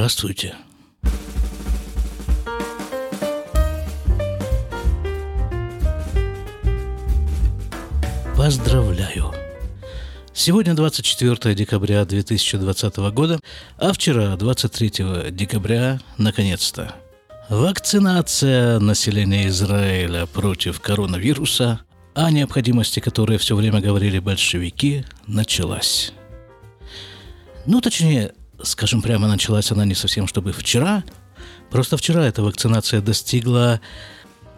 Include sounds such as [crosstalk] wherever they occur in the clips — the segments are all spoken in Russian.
Здравствуйте. Поздравляю! Сегодня 24 декабря 2020 года, а вчера, 23 декабря, наконец-то, вакцинация населения Израиля против коронавируса, о необходимости которой все время говорили большевики, началась. Ну, точнее, скажем прямо, началась она не совсем чтобы вчера, просто вчера эта вакцинация достигла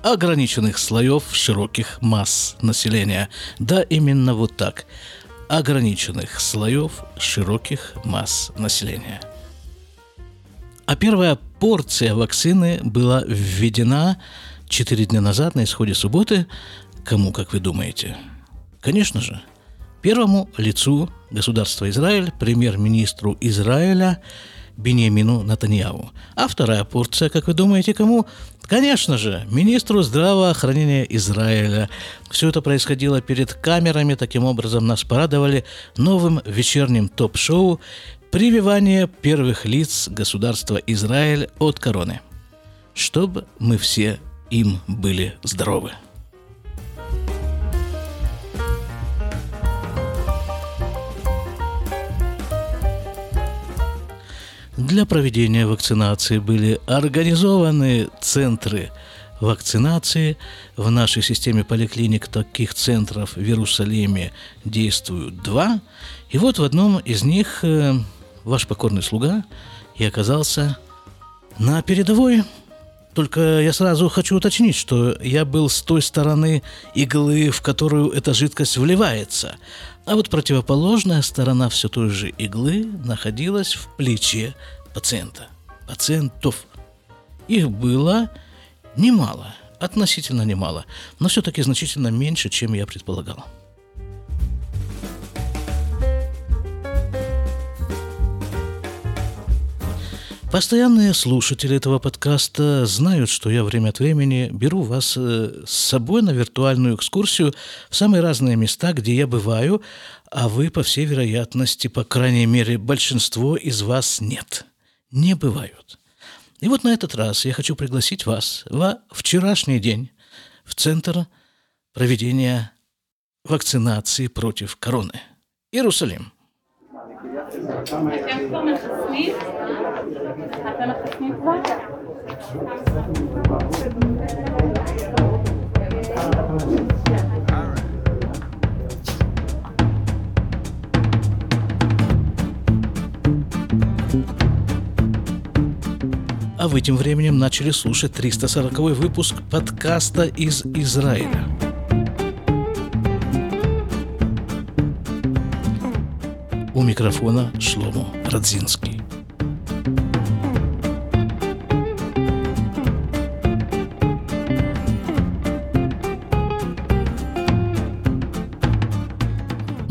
ограниченных слоев широких масс населения. Да, именно вот так. Ограниченных слоев широких масс населения. А первая порция вакцины была введена 4 дня назад на исходе субботы. Кому, как вы думаете? Конечно же, первому лицу государства Израиль, премьер-министру Израиля Бенемину Натаньяву. А вторая порция, как вы думаете, кому? Конечно же, министру здравоохранения Израиля. Все это происходило перед камерами, таким образом нас порадовали новым вечерним топ-шоу «Прививание первых лиц государства Израиль от короны». Чтобы мы все им были здоровы. Для проведения вакцинации были организованы центры вакцинации. В нашей системе поликлиник таких центров в Иерусалиме действуют два. И вот в одном из них э, ваш покорный слуга и оказался на передовой. Только я сразу хочу уточнить, что я был с той стороны иглы, в которую эта жидкость вливается. А вот противоположная сторона все той же иглы находилась в плече пациента. Пациентов. Их было немало, относительно немало, но все-таки значительно меньше, чем я предполагал. Постоянные слушатели этого подкаста знают, что я время от времени беру вас э, с собой на виртуальную экскурсию в самые разные места, где я бываю, а вы, по всей вероятности, по крайней мере, большинство из вас нет. Не бывают. И вот на этот раз я хочу пригласить вас во вчерашний день в Центр проведения вакцинации против короны. Иерусалим. אתם מחסנים כבר? А вы тем временем начали слушать 340 выпуск подкаста из Израиля. У микрофона Шломо Радзинский.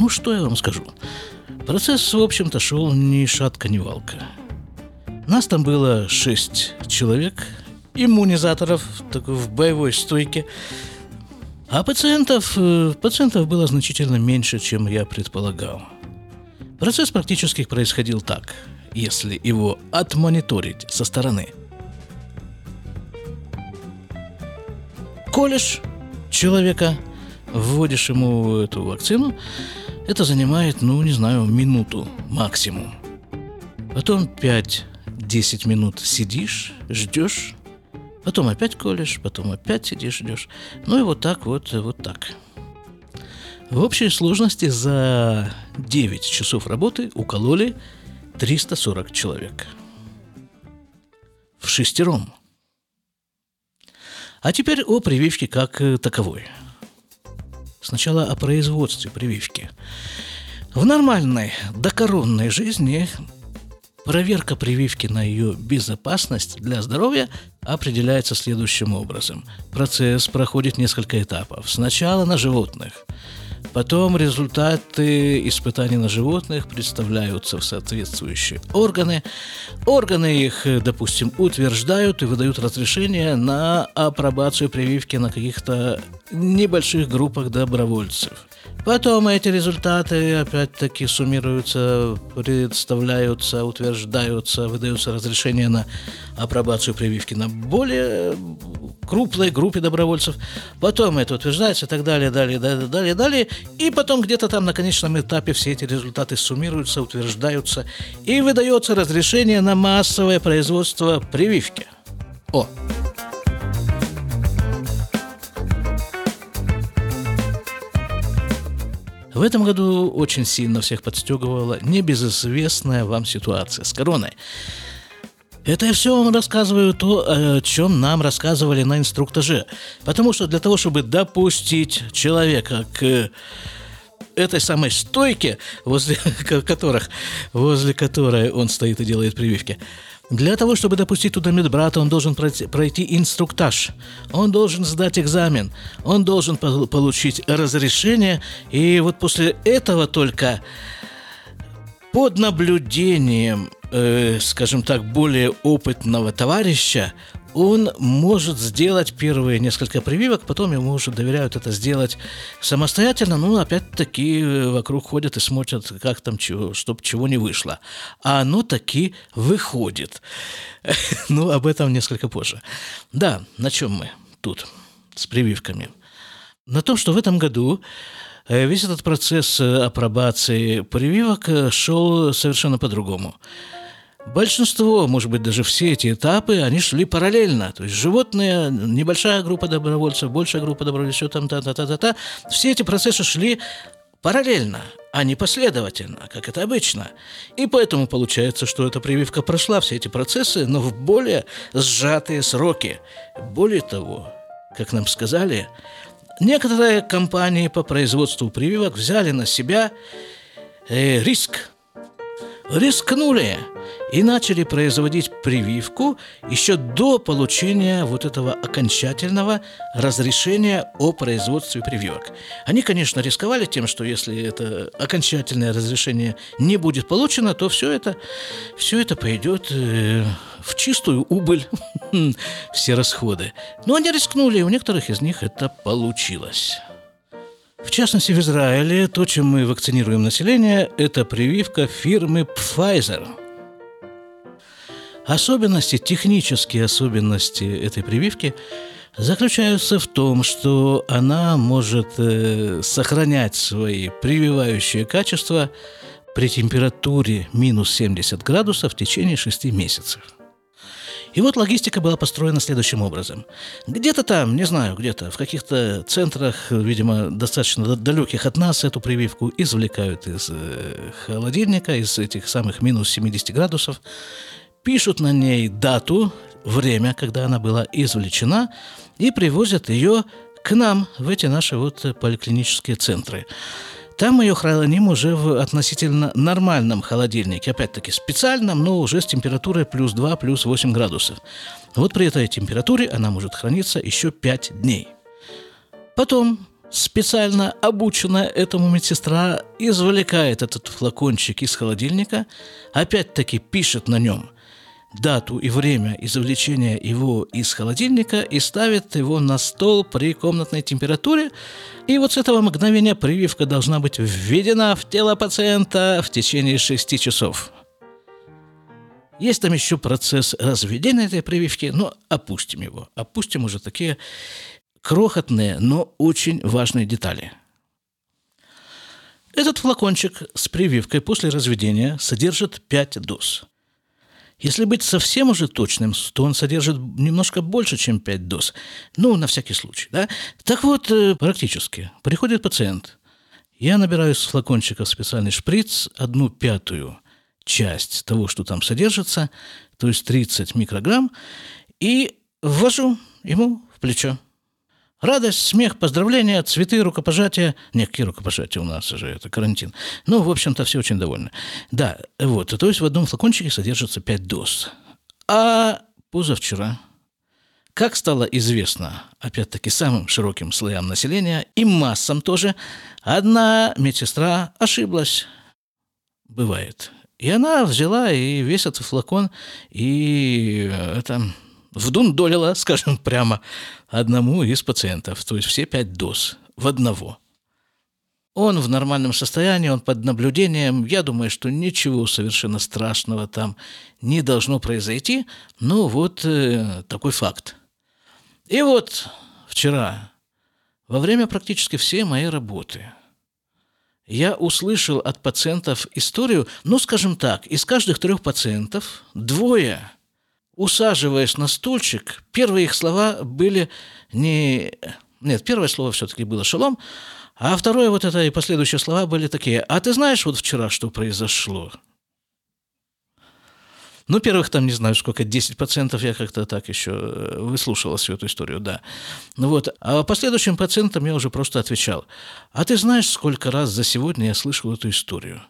что я вам скажу? Процесс, в общем-то, шел ни шатка, ни валка. Нас там было шесть человек, иммунизаторов так, в боевой стойке, а пациентов, э, пациентов было значительно меньше, чем я предполагал. Процесс практически происходил так, если его отмониторить со стороны. Колешь человека, вводишь ему эту вакцину, это занимает, ну, не знаю, минуту максимум. Потом 5-10 минут сидишь, ждешь, потом опять колешь, потом опять сидишь, ждешь. Ну и вот так вот, вот так. В общей сложности за 9 часов работы укололи 340 человек. В шестером. А теперь о прививке как таковой – Сначала о производстве прививки. В нормальной докоронной жизни проверка прививки на ее безопасность для здоровья определяется следующим образом. Процесс проходит несколько этапов. Сначала на животных – Потом результаты испытаний на животных представляются в соответствующие органы. Органы их, допустим, утверждают и выдают разрешение на апробацию прививки на каких-то небольших группах добровольцев. Потом эти результаты опять-таки суммируются, представляются, утверждаются, выдаются разрешения на апробацию прививки на более крупной группе добровольцев. Потом это утверждается и так далее, далее, далее, далее, далее. И потом где-то там на конечном этапе все эти результаты суммируются, утверждаются и выдается разрешение на массовое производство прививки. О! В этом году очень сильно всех подстегивала небезызвестная вам ситуация с короной. Это я все вам рассказываю то, о чем нам рассказывали на инструктаже. Потому что для того, чтобы допустить человека к этой самой стойке, возле [laughs] которых, возле которой он стоит и делает прививки, для того, чтобы допустить туда медбрата, он должен пройти, пройти инструктаж, он должен сдать экзамен, он должен получить разрешение, и вот после этого только под наблюдением, э, скажем так, более опытного товарища он может сделать первые несколько прививок, потом ему уже доверяют это сделать самостоятельно. Ну, опять-таки, э, вокруг ходят и смотрят, как там чего, чтобы чего не вышло. А оно таки выходит. [laughs] ну, об этом несколько позже. Да, на чем мы тут с прививками? На том, что в этом году э, весь этот процесс э, апробации прививок шел совершенно по-другому. Большинство, может быть, даже все эти этапы, они шли параллельно. То есть животные, небольшая группа добровольцев, большая группа добровольцев, все там, та-та-та-та-та. Все эти процессы шли параллельно, а не последовательно, как это обычно. И поэтому получается, что эта прививка прошла все эти процессы, но в более сжатые сроки. Более того, как нам сказали, некоторые компании по производству прививок взяли на себя э, риск. Рискнули и начали производить прививку еще до получения вот этого окончательного разрешения о производстве прививок. Они, конечно, рисковали тем, что если это окончательное разрешение не будет получено, то все это, все это пойдет э, в чистую убыль, [laughs] все расходы. Но они рискнули, и у некоторых из них это получилось. В частности, в Израиле то, чем мы вакцинируем население, это прививка фирмы Pfizer – Особенности, технические особенности этой прививки заключаются в том, что она может э, сохранять свои прививающие качества при температуре минус 70 градусов в течение 6 месяцев. И вот логистика была построена следующим образом. Где-то там, не знаю, где-то в каких-то центрах, видимо, достаточно далеких от нас, эту прививку извлекают из э, холодильника, из этих самых минус 70 градусов, пишут на ней дату, время, когда она была извлечена, и привозят ее к нам, в эти наши вот поликлинические центры. Там ее храним уже в относительно нормальном холодильнике, опять-таки специальном, но уже с температурой плюс 2, плюс 8 градусов. Вот при этой температуре она может храниться еще 5 дней. Потом специально обученная этому медсестра извлекает этот флакончик из холодильника, опять-таки пишет на нем – дату и время извлечения его из холодильника и ставит его на стол при комнатной температуре. И вот с этого мгновения прививка должна быть введена в тело пациента в течение 6 часов. Есть там еще процесс разведения этой прививки, но опустим его. Опустим уже такие крохотные, но очень важные детали. Этот флакончик с прививкой после разведения содержит 5 доз – если быть совсем уже точным, то он содержит немножко больше, чем 5 доз. Ну, на всякий случай. Да? Так вот, э, практически. Приходит пациент. Я набираю с флакончика специальный шприц, одну пятую часть того, что там содержится, то есть 30 микрограмм, и ввожу ему в плечо. Радость, смех, поздравления, цветы, рукопожатия. Нет, какие рукопожатия у нас уже, это карантин. Ну, в общем-то, все очень довольны. Да, вот, то есть в одном флакончике содержится 5 доз. А позавчера, как стало известно, опять-таки, самым широким слоям населения и массам тоже, одна медсестра ошиблась. Бывает. И она взяла и весь этот флакон, и это вдундолила, [laughs] скажем прямо, одному из пациентов, то есть все пять доз в одного. Он в нормальном состоянии, он под наблюдением. Я думаю, что ничего совершенно страшного там не должно произойти. Ну, вот э, такой факт. И вот вчера, во время практически всей моей работы, я услышал от пациентов историю, ну, скажем так, из каждых трех пациентов двое, усаживаясь на стульчик, первые их слова были не... Нет, первое слово все-таки было «шалом», а второе вот это и последующие слова были такие. А ты знаешь вот вчера, что произошло? Ну, первых там, не знаю, сколько, 10% я как-то так еще э, выслушала всю эту историю, да. Ну вот, а последующим пациентам я уже просто отвечал. А ты знаешь, сколько раз за сегодня я слышал эту историю?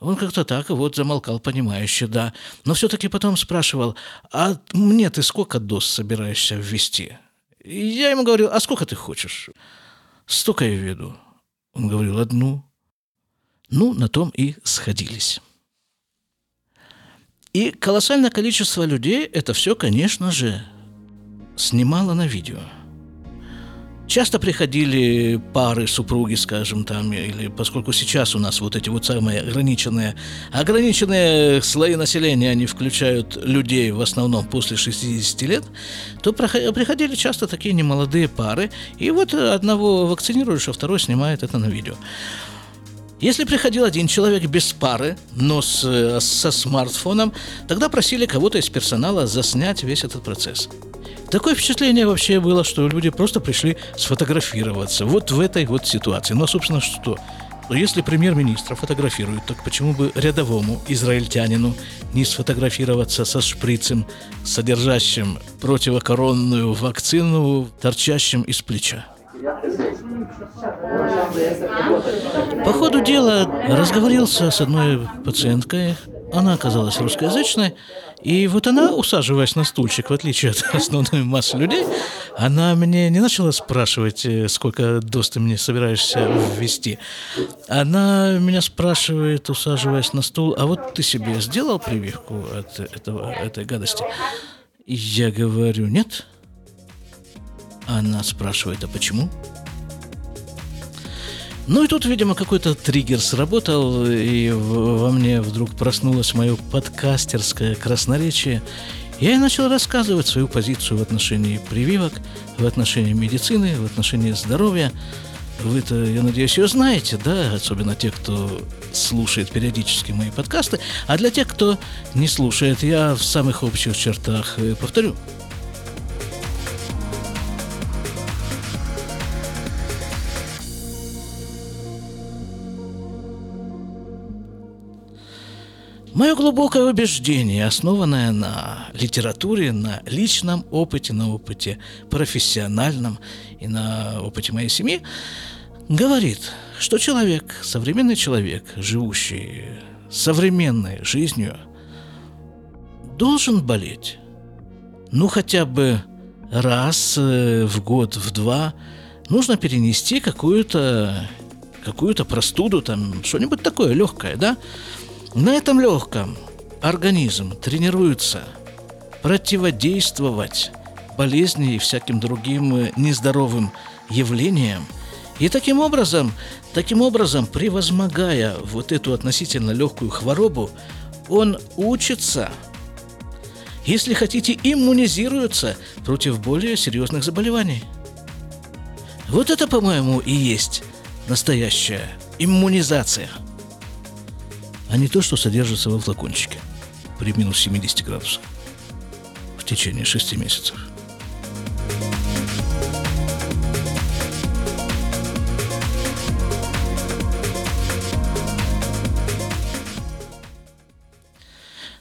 Он как-то так вот замолкал, понимающе, да. Но все-таки потом спрашивал, а мне ты сколько доз собираешься ввести? И я ему говорил, а сколько ты хочешь? Столько я веду. Он говорил одну. Ну, на том и сходились. И колоссальное количество людей это все, конечно же, снимало на видео – Часто приходили пары, супруги, скажем, там, или поскольку сейчас у нас вот эти вот самые ограниченные, ограниченные слои населения, они включают людей в основном после 60 лет, то приходили часто такие немолодые пары, и вот одного вакцинируешь, а второй снимает это на видео. Если приходил один человек без пары, но с, со смартфоном, тогда просили кого-то из персонала заснять весь этот процесс. Такое впечатление вообще было, что люди просто пришли сфотографироваться вот в этой вот ситуации. Ну, а, собственно, что? Но если премьер-министра фотографируют, так почему бы рядовому израильтянину не сфотографироваться со шприцем, содержащим противокоронную вакцину, торчащим из плеча? По ходу дела разговорился с одной пациенткой, она оказалась русскоязычной, и вот она, усаживаясь на стульчик, в отличие от основной массы людей, она мне не начала спрашивать, э, сколько доз ты мне собираешься ввести. Она меня спрашивает, усаживаясь на стул, а вот ты себе сделал прививку от этого, этой гадости? Я говорю, нет. Она спрашивает, а почему? Ну и тут, видимо, какой-то триггер сработал, и во мне вдруг проснулось мое подкастерское красноречие. Я начал рассказывать свою позицию в отношении прививок, в отношении медицины, в отношении здоровья. Вы-то, я надеюсь, ее знаете, да, особенно те, кто слушает периодически мои подкасты. А для тех, кто не слушает, я в самых общих чертах э, повторю – Мое глубокое убеждение, основанное на литературе, на личном опыте, на опыте профессиональном и на опыте моей семьи, говорит, что человек, современный человек, живущий современной жизнью, должен болеть. Ну, хотя бы раз э, в год, в два, нужно перенести какую-то какую-то простуду, там, что-нибудь такое легкое, да? На этом легком организм тренируется противодействовать болезни и всяким другим э, нездоровым явлениям. И таким образом, таким образом, превозмогая вот эту относительно легкую хворобу, он учится, если хотите, иммунизируется против более серьезных заболеваний. Вот это, по-моему, и есть настоящая иммунизация – а не то, что содержится во флакончике при минус 70 градусах в течение 6 месяцев.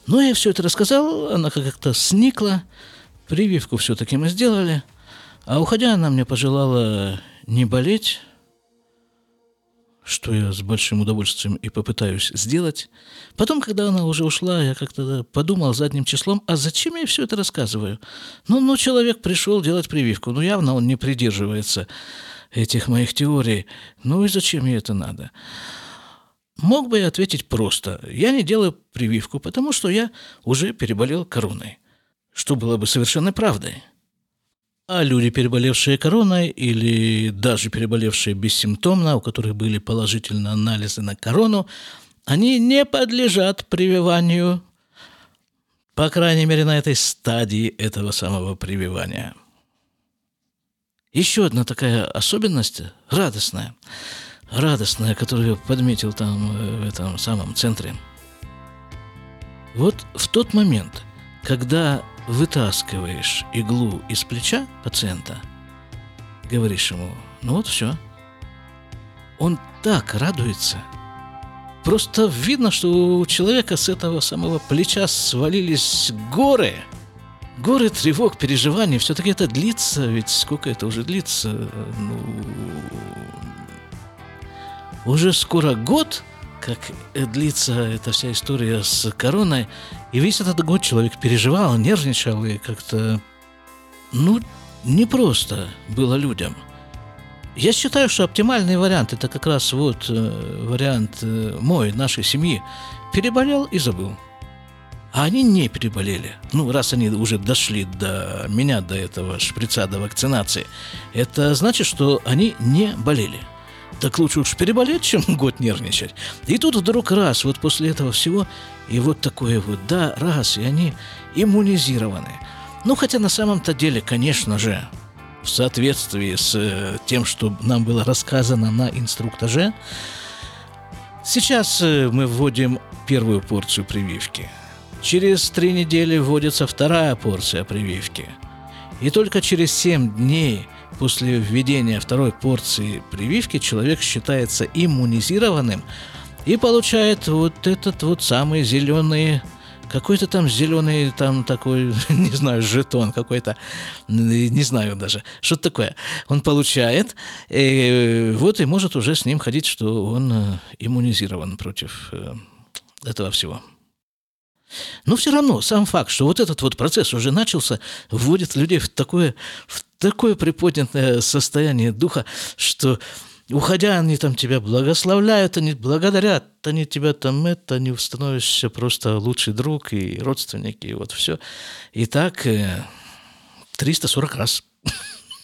Ну, я все это рассказал, она как-то сникла, прививку все-таки мы сделали, а уходя она мне пожелала не болеть, что я с большим удовольствием и попытаюсь сделать. Потом, когда она уже ушла, я как-то подумал задним числом, а зачем я все это рассказываю? Ну, ну, человек пришел делать прививку, ну, явно он не придерживается этих моих теорий. Ну и зачем мне это надо? Мог бы я ответить просто. Я не делаю прививку, потому что я уже переболел короной. Что было бы совершенно правдой. А люди, переболевшие короной или даже переболевшие бессимптомно, у которых были положительные анализы на корону, они не подлежат прививанию, по крайней мере, на этой стадии этого самого прививания. Еще одна такая особенность, радостная, радостная, которую подметил там э, в этом самом центре. Вот в тот момент, когда вытаскиваешь иглу из плеча пациента, говоришь ему, ну вот все, он так радуется – Просто видно, что у человека с этого самого плеча свалились горы. Горы тревог, переживаний. Все-таки это длится, ведь сколько это уже длится? Ну, уже скоро год, как длится эта вся история с короной. И весь этот год человек переживал, нервничал и как-то... Ну, непросто было людям – я считаю, что оптимальный вариант это как раз вот э, вариант э, мой, нашей семьи. Переболел и забыл. А они не переболели. Ну, раз они уже дошли до меня, до этого шприца, до вакцинации, это значит, что они не болели. Так лучше уж переболеть, чем [laughs] год нервничать. И тут вдруг раз, вот после этого всего, и вот такое вот, да, раз, и они иммунизированы. Ну, хотя на самом-то деле, конечно же, в соответствии с э, тем, что нам было рассказано на инструктаже. Сейчас э, мы вводим первую порцию прививки. Через три недели вводится вторая порция прививки. И только через семь дней после введения второй порции прививки человек считается иммунизированным и получает вот этот вот самый зеленый какой-то там зеленый, там такой, [laughs] не знаю, жетон какой-то, не знаю даже, что-то такое. Он получает, и вот и может уже с ним ходить, что он э, иммунизирован против э, этого всего. Но все равно сам факт, что вот этот вот процесс уже начался, вводит людей в такое, в такое приподнятое состояние духа, что Уходя, они там тебя благословляют, они благодарят, они тебя там это, они становишься просто лучший друг и родственник, и вот все. И так 340 э, раз.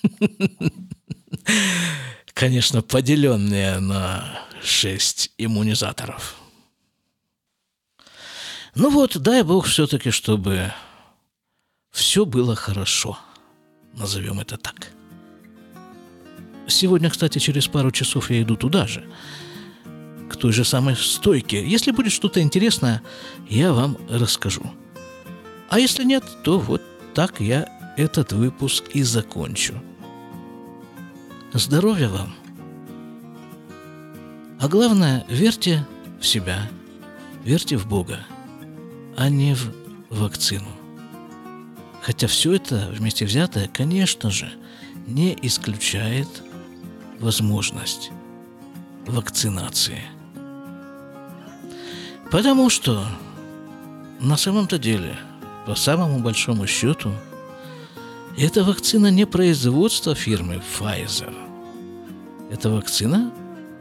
[laughs] Конечно, поделенные на 6 иммунизаторов. Ну вот, дай бог все-таки, чтобы все было хорошо. Назовем это так. Сегодня, кстати, через пару часов я иду туда же, к той же самой стойке. Если будет что-то интересное, я вам расскажу. А если нет, то вот так я этот выпуск и закончу. Здоровья вам! А главное, верьте в себя, верьте в Бога, а не в вакцину. Хотя все это вместе взятое, конечно же, не исключает возможность вакцинации. Потому что на самом-то деле, по самому большому счету, эта вакцина не производство фирмы Pfizer. Это вакцина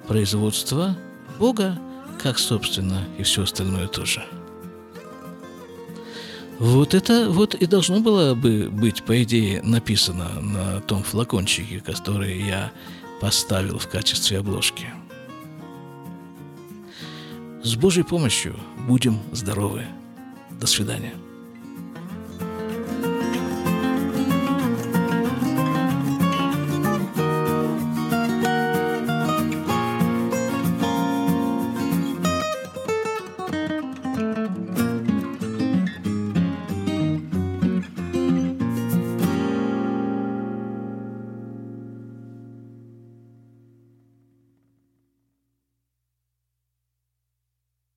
производства Бога, как, собственно, и все остальное тоже. Вот это вот и должно было бы быть, по идее, написано на том флакончике, который я поставил в качестве обложки. С Божьей помощью будем здоровы. До свидания.